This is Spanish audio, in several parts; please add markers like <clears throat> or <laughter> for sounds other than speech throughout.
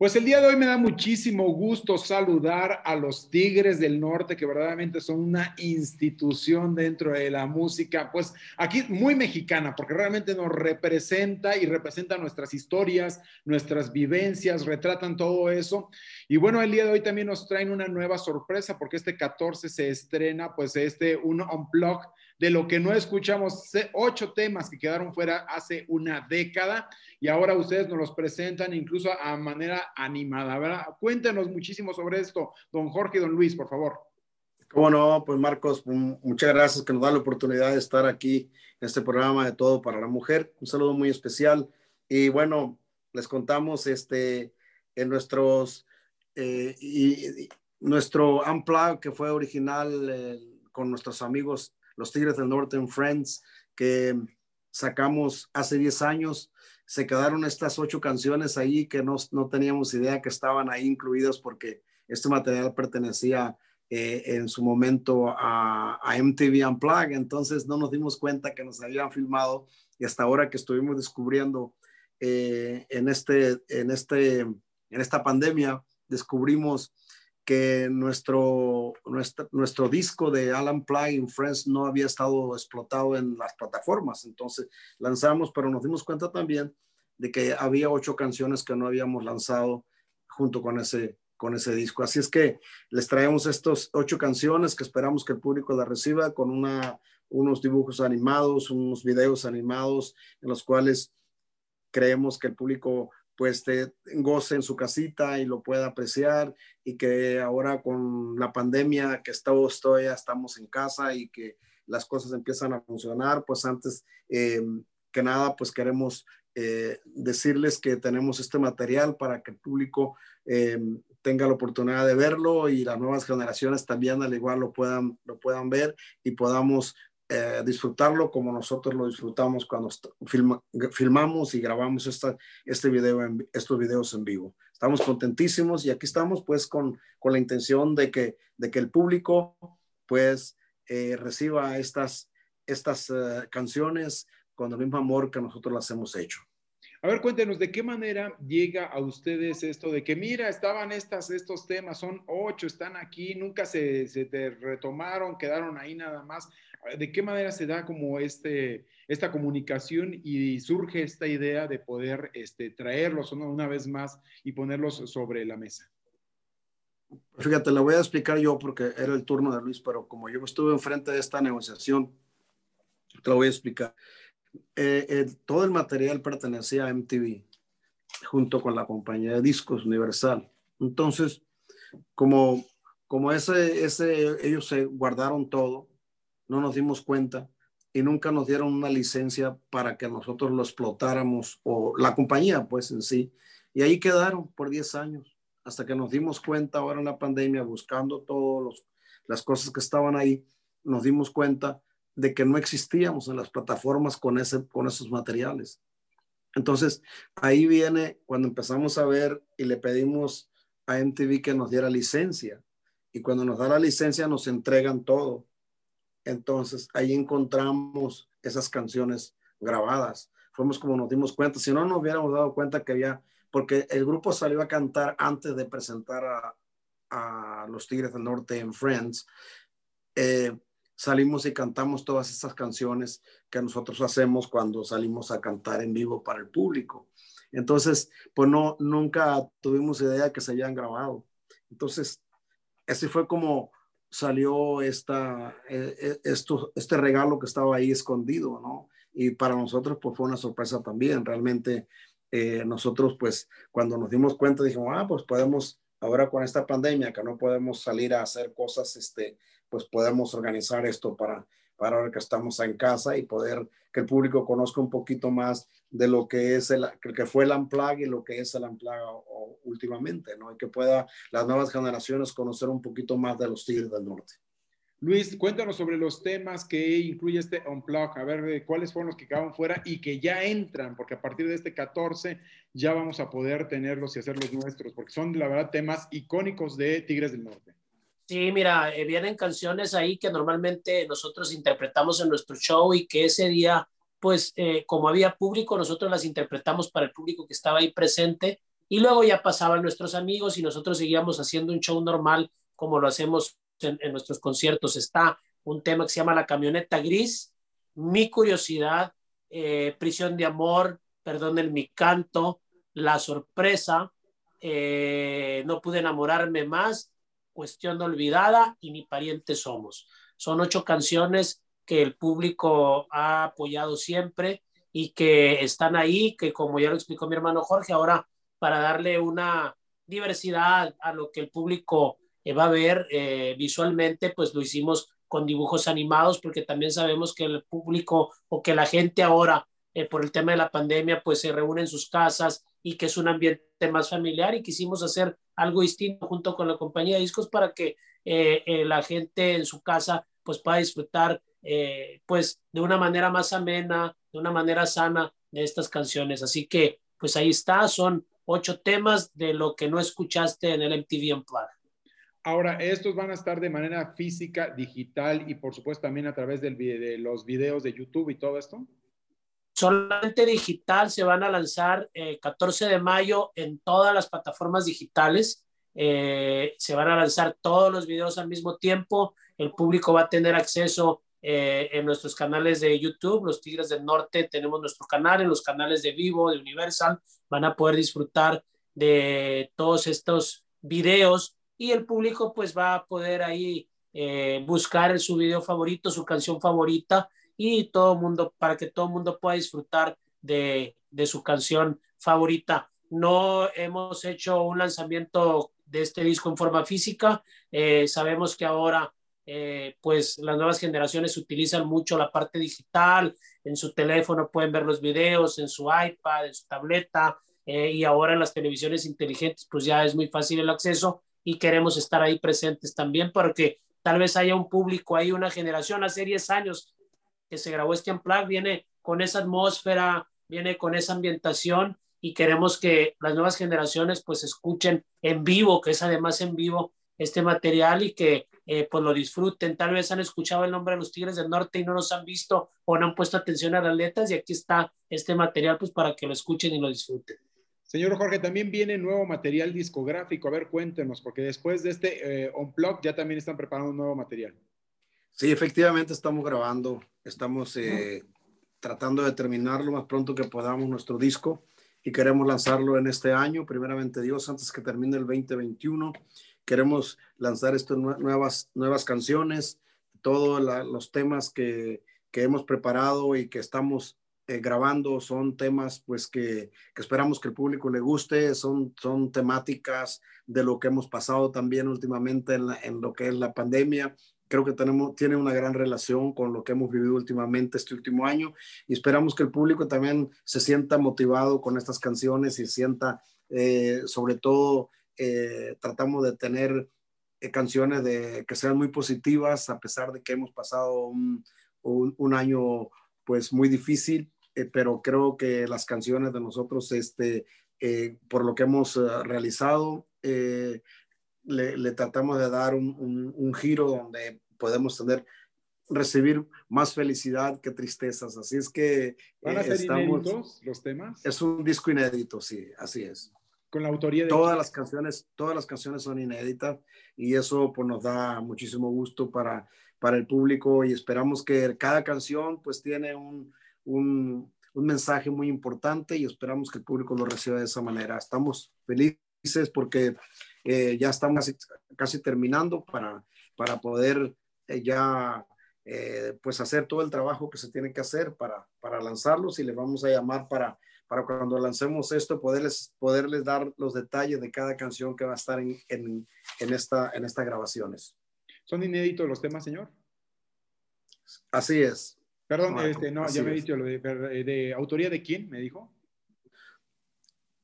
Pues el día de hoy me da muchísimo gusto saludar a los Tigres del Norte, que verdaderamente son una institución dentro de la música, pues aquí muy mexicana, porque realmente nos representa y representa nuestras historias, nuestras vivencias, retratan todo eso. Y bueno, el día de hoy también nos traen una nueva sorpresa, porque este 14 se estrena, pues este un unplug de lo que no escuchamos, ocho temas que quedaron fuera hace una década y ahora ustedes nos los presentan incluso a manera animada, ¿verdad? Cuéntenos muchísimo sobre esto, don Jorge y don Luis, por favor. Cómo no, pues Marcos, muchas gracias que nos da la oportunidad de estar aquí en este programa de Todo para la Mujer. Un saludo muy especial. Y bueno, les contamos este, en nuestros, eh, y, nuestro Unplug que fue original eh, con nuestros amigos los Tigres del Norte en Friends, que sacamos hace 10 años. Se quedaron estas ocho canciones ahí que no, no teníamos idea que estaban ahí incluidas porque este material pertenecía eh, en su momento a, a, MTV Unplugged, entonces no nos dimos cuenta que nos habían filmado y hasta ahora que estuvimos descubriendo eh, en, este, en, este, en esta pandemia, descubrimos que nuestro, nuestro, nuestro disco de Alan Play in Friends no había estado explotado en las plataformas. Entonces lanzamos, pero nos dimos cuenta también de que había ocho canciones que no habíamos lanzado junto con ese, con ese disco. Así es que les traemos estos ocho canciones que esperamos que el público la reciba con una, unos dibujos animados, unos videos animados en los cuales creemos que el público pues te goce en su casita y lo pueda apreciar y que ahora con la pandemia que todos todavía estamos en casa y que las cosas empiezan a funcionar, pues antes eh, que nada, pues queremos eh, decirles que tenemos este material para que el público eh, tenga la oportunidad de verlo y las nuevas generaciones también al igual lo puedan, lo puedan ver y podamos eh, disfrutarlo como nosotros lo disfrutamos cuando filmamos y grabamos esta, este video en, estos videos en vivo. Estamos contentísimos y aquí estamos pues con, con la intención de que, de que el público pues eh, reciba estas, estas eh, canciones con el mismo amor que nosotros las hemos hecho. A ver, cuéntenos de qué manera llega a ustedes esto de que, mira, estaban estas, estos temas, son ocho, están aquí, nunca se, se retomaron, quedaron ahí nada más. ¿De qué manera se da como este, esta comunicación y surge esta idea de poder este, traerlos una vez más y ponerlos sobre la mesa? Fíjate, le voy a explicar yo porque era el turno de Luis, pero como yo estuve enfrente de esta negociación, te lo voy a explicar. Eh, todo el material pertenecía a MTV junto con la compañía de discos Universal. Entonces, como, como ese, ese, ellos se guardaron todo, no nos dimos cuenta y nunca nos dieron una licencia para que nosotros lo explotáramos o la compañía pues en sí. Y ahí quedaron por 10 años hasta que nos dimos cuenta ahora en la pandemia buscando todas las cosas que estaban ahí, nos dimos cuenta de que no existíamos en las plataformas con, ese, con esos materiales. Entonces, ahí viene cuando empezamos a ver y le pedimos a MTV que nos diera licencia. Y cuando nos da la licencia, nos entregan todo. Entonces, ahí encontramos esas canciones grabadas. Fuimos como nos dimos cuenta. Si no, nos hubiéramos dado cuenta que había, porque el grupo salió a cantar antes de presentar a, a los Tigres del Norte en Friends. Eh, salimos y cantamos todas estas canciones que nosotros hacemos cuando salimos a cantar en vivo para el público. Entonces, pues no, nunca tuvimos idea de que se hayan grabado. Entonces, ese fue como salió esta, eh, eh, esto, este regalo que estaba ahí escondido, ¿no? Y para nosotros, pues fue una sorpresa también. Realmente, eh, nosotros, pues, cuando nos dimos cuenta, dijimos, ah, pues podemos, ahora con esta pandemia, que no podemos salir a hacer cosas, este, pues podemos organizar esto para, para ahora que estamos en casa y poder que el público conozca un poquito más de lo que es el que fue el Amplag y lo que es el Amplag últimamente, ¿no? Y que pueda las nuevas generaciones conocer un poquito más de los Tigres del Norte. Luis, cuéntanos sobre los temas que incluye este Unplug, a ver cuáles fueron los que quedaron fuera y que ya entran, porque a partir de este 14 ya vamos a poder tenerlos y hacerlos nuestros, porque son, la verdad, temas icónicos de Tigres del Norte. Sí, mira, eh, vienen canciones ahí que normalmente nosotros interpretamos en nuestro show y que ese día, pues, eh, como había público, nosotros las interpretamos para el público que estaba ahí presente y luego ya pasaban nuestros amigos y nosotros seguíamos haciendo un show normal como lo hacemos en, nuestros conciertos. Está un tema que se llama La Camioneta Gris, Mi Curiosidad, eh, Prisión de Amor, Perdón el Mi Canto, La Sorpresa, No pude enamorarme más, Cuestión olvidada y Ni parientes somos. Son ocho canciones que el público ha apoyado siempre y que están ahí, que como ya lo explicó mi hermano Jorge, ahora para darle una diversidad a lo que el público eh, va a ver eh, visualmente, pues lo hicimos con dibujos animados, porque también sabemos que el público o que la gente ahora, eh, por el tema de la pandemia, pues se reúne en sus casas y que es un ambiente más familiar y quisimos hacer algo distinto junto con la compañía de discos para que la gente en su casa pues pueda disfrutar pues de una manera más amena, de una manera sana de estas canciones. Así que pues ahí está, son ocho temas de lo que no escuchaste en el MTV Unplugged. Ahora, estos van a estar de manera física, digital y por supuesto también a través del, de los videos de YouTube y todo esto. Solamente digital se van a lanzar eh, 14 de mayo en todas las plataformas digitales. Eh, se van a lanzar todos los videos al mismo tiempo. El público va a tener acceso eh, en nuestros canales de YouTube. Los Tigres del Norte tenemos nuestro canal, en los canales de Vivo, de Universal. Van a poder disfrutar de todos estos videos y el público pues va a poder ahí eh, buscar su video favorito, su canción favorita y todo mundo, para que todo el mundo pueda disfrutar de, de su canción favorita. No hemos hecho un lanzamiento de este disco en forma física. Eh, sabemos que ahora, eh, pues las nuevas generaciones utilizan mucho la parte digital. En su teléfono pueden ver los videos, en su iPad, en su tableta, y ahora en las televisiones inteligentes, pues ya es muy fácil el acceso y queremos estar ahí presentes también porque tal vez haya un público ahí, una generación hace 10 años que se grabó este Unplugged, viene con esa atmósfera, viene con esa ambientación y queremos que las nuevas generaciones pues escuchen en vivo, que es además en vivo este material y que eh, pues lo disfruten. Tal vez han escuchado el nombre de los Tigres del Norte y no nos han visto o no han puesto atención a las letras y aquí está este material pues para que lo escuchen y lo disfruten. Señor Jorge, también viene nuevo material discográfico. A ver, cuéntenos, porque después de este eh, ya también están preparando un nuevo material. Sí, efectivamente estamos grabando, estamos eh, tratando de terminar lo más pronto que podamos nuestro disco y queremos lanzarlo en este año, primeramente Dios, antes que termine el 2021. Queremos lanzar estas nuevas, nuevas canciones, todos los temas que, que hemos preparado y que estamos eh, grabando son temas pues que, que, esperamos que el público le guste, son, son temáticas de lo que hemos pasado también últimamente en, en, lo que es la pandemia. Creo que tenemos, tiene una gran relación con lo que hemos vivido últimamente este último año y esperamos que el público también se sienta motivado con estas canciones y sienta, eh, sobre todo, eh, tratamos de tener canciones de, que sean muy positivas a pesar de que hemos pasado un, un, un año pues muy difícil eh, pero creo que las canciones de nosotros, este, eh, por lo que hemos eh, realizado, le, tratamos de dar un, un, giro donde podemos tener, recibir más felicidad que tristezas. Así es que... ¿Van a ser inéditos los temas? Es un disco inédito, sí, así es. Con la autoría de... Todas las canciones, todas las canciones son inéditas y eso pues nos da muchísimo gusto para, para el público y esperamos que cada canción pues tiene un, un, mensaje muy importante y esperamos que el público lo reciba de esa manera. Estamos felices porque eh, ya estamos casi, terminando para, para poder eh, ya eh, pues hacer todo el trabajo que se tiene que hacer para, para lanzarlos y les vamos a llamar para, para cuando lancemos esto poderles, poderles dar los detalles de cada canción que va a estar en, en, en, esta, en estas grabaciones. ¿Son inéditos los temas, señor? Así es. Perdón, este, no, ya me dicho lo de, de, autoría de quién, me dijo.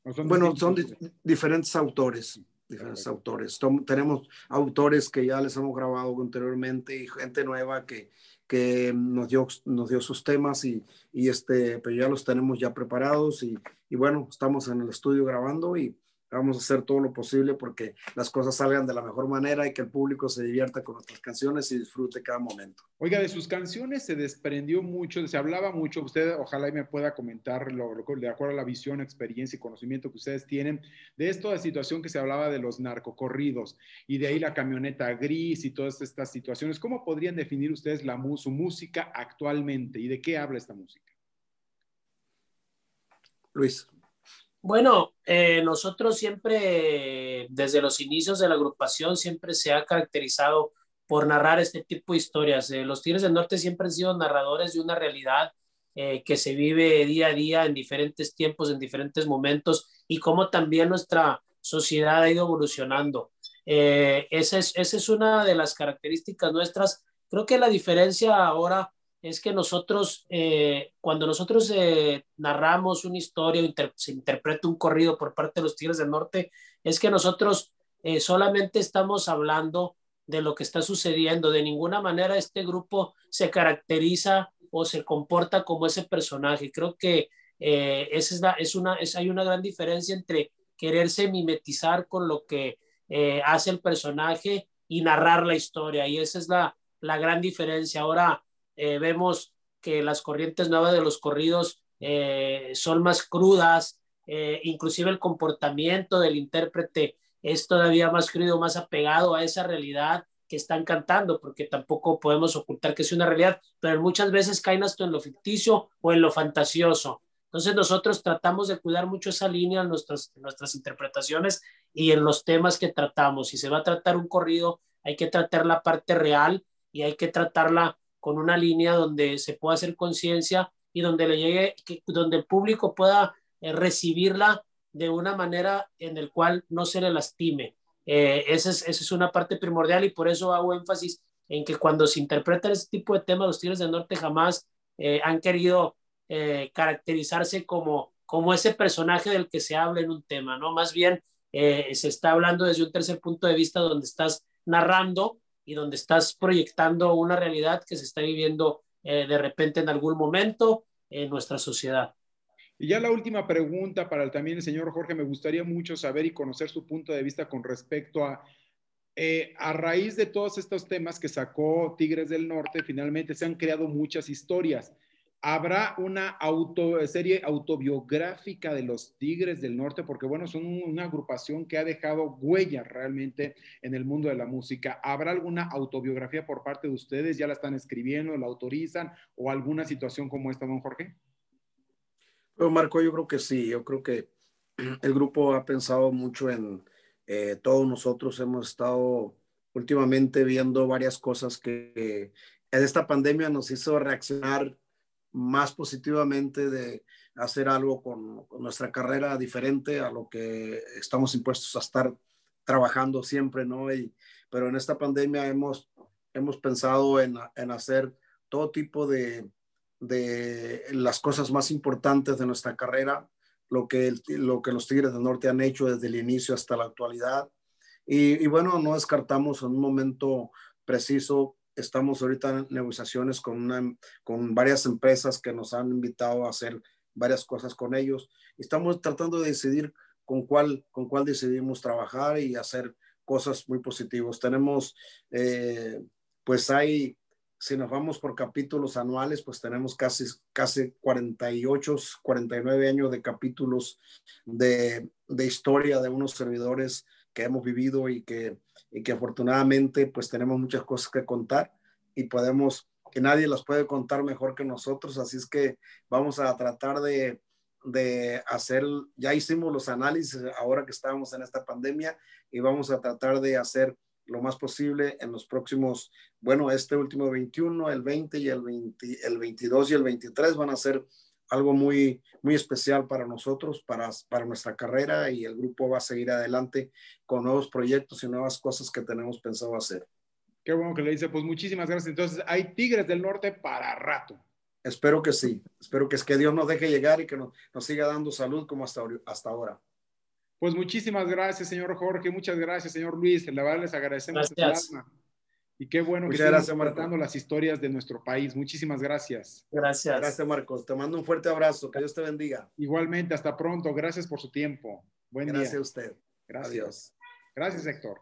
bueno, son diferentes autores, diferentes autores. tenemos autores que ya les hemos grabado anteriormente y gente nueva que, que nos, dio, nos dio sus temas y, y este, pero ya los tenemos ya preparados y, y, bueno, estamos en el estudio grabando y, Vamos a hacer todo lo posible porque las cosas salgan de la mejor manera y que el público se divierta con nuestras canciones y disfrute cada momento. Oiga, de sus canciones se desprendió mucho, se hablaba mucho, usted ojalá y me pueda comentar lo, de acuerdo a la visión, experiencia y conocimiento que ustedes tienen, de esto de situación que se hablaba de los narcocorridos y de ahí la camioneta gris y todas estas situaciones. ¿Cómo podrían definir ustedes la, su música actualmente y de qué habla esta música? Luis. Bueno, eh, nosotros siempre, desde los inicios de la agrupación, siempre se ha caracterizado por narrar este tipo de historias. Eh, los Tigres del Norte siempre han sido narradores de una realidad eh, que se vive día a día en diferentes tiempos, en diferentes momentos, y cómo también nuestra sociedad ha ido evolucionando. esa, es, esa es una de las características nuestras. Creo que la diferencia ahora es que nosotros, eh, cuando nosotros eh, narramos una historia o se interpreta un corrido por parte de los Tigres del Norte, es que nosotros eh, solamente estamos hablando de lo que está sucediendo. De ninguna manera este grupo se caracteriza o se comporta como ese personaje. Creo que esa es, la, es una, hay una gran diferencia entre quererse mimetizar con lo que hace el personaje y narrar la historia. Y esa es la, la gran diferencia. Ahora, eh, vemos que las corrientes nuevas de los corridos eh, son más crudas, eh, inclusive el comportamiento del intérprete es todavía más crudo, más apegado a esa realidad que están cantando, porque tampoco podemos ocultar que es una realidad, pero muchas veces caen hasta en lo ficticio o en lo fantasioso. Entonces nosotros tratamos de cuidar mucho esa línea en nuestras, en nuestras interpretaciones y en los temas que tratamos. Si se va a tratar un corrido, hay que tratar la parte real y hay que tratarla con una línea donde se pueda hacer conciencia y donde le llegue, donde el público pueda eh, recibirla de una manera en el cual no se le lastime. Eh, esa, es, esa es una parte primordial y por eso hago énfasis en que cuando se interpretan este tipo de temas, los Tigres del Norte jamás eh, han querido caracterizarse como, como ese personaje del que se habla en un tema, ¿no? Más bien se está hablando desde un tercer punto de vista donde estás narrando y donde estás proyectando una realidad que se está viviendo eh, de repente en algún momento en nuestra sociedad. Y ya la última pregunta para el, también el señor Jorge, me gustaría mucho saber y conocer su punto de vista con respecto a, eh, a raíz de todos estos temas que sacó Tigres del Norte, finalmente se han creado muchas historias habrá una auto, serie autobiográfica de los Tigres del Norte, porque bueno, son una agrupación que ha dejado huella realmente en el mundo de la música. ¿Habrá alguna autobiografía por parte de ustedes? ¿Ya la están escribiendo, la autorizan o alguna situación como esta, don Jorge? Bueno, Marco, yo creo que sí, yo creo que <clears throat> el grupo ha pensado mucho en eh, todos nosotros, hemos estado últimamente viendo varias cosas que en esta pandemia nos hizo reaccionar más positivamente de hacer algo con, nuestra carrera diferente a lo que estamos impuestos a estar trabajando siempre, ¿no? Y, pero en esta pandemia hemos, hemos pensado en, en hacer todo tipo de, de, las cosas más importantes de nuestra carrera, lo que, lo que los Tigres del Norte han hecho desde el inicio hasta la actualidad. Y, y bueno, no descartamos en un momento preciso estamos ahorita en negociaciones con, una, con varias empresas que nos han invitado a hacer varias cosas con ellos. Estamos tratando de decidir con cuál, con cuál decidimos trabajar y hacer cosas muy positivas. Tenemos, eh, pues hay, si nos vamos por capítulos anuales, pues tenemos casi, casi 48, 49 años de capítulos de, de historia de unos servidores que hemos vivido y que y que afortunadamente pues tenemos muchas cosas que contar y podemos, que nadie las puede contar mejor que nosotros, así es que vamos a tratar de, de hacer, ya hicimos los análisis ahora que estábamos en esta pandemia y vamos a tratar de hacer lo más posible en los próximos, bueno, este último 21, el 20 y el, 20, el 22 y el 23 van a ser algo muy, muy especial para nosotros, para, para nuestra carrera y el grupo va a seguir adelante con nuevos proyectos y nuevas cosas que tenemos pensado hacer. Qué bueno que le dice, pues muchísimas gracias. Entonces, hay Tigres del Norte para rato. Espero que sí, espero que es que Dios nos deje llegar y que nos, nos siga dando salud como hasta, hasta ahora. Pues muchísimas gracias, señor Jorge, muchas gracias, señor Luis. La verdad les agradecemos alma. Y qué bueno que estén compartiendo las historias de nuestro país. Muchísimas gracias. Gracias. Gracias, Marcos. Te mando un fuerte abrazo. Que Dios te bendiga. Igualmente, hasta pronto. Gracias por su tiempo. Buen Gracias día. a usted. Gracias. Adiós. Gracias, Héctor.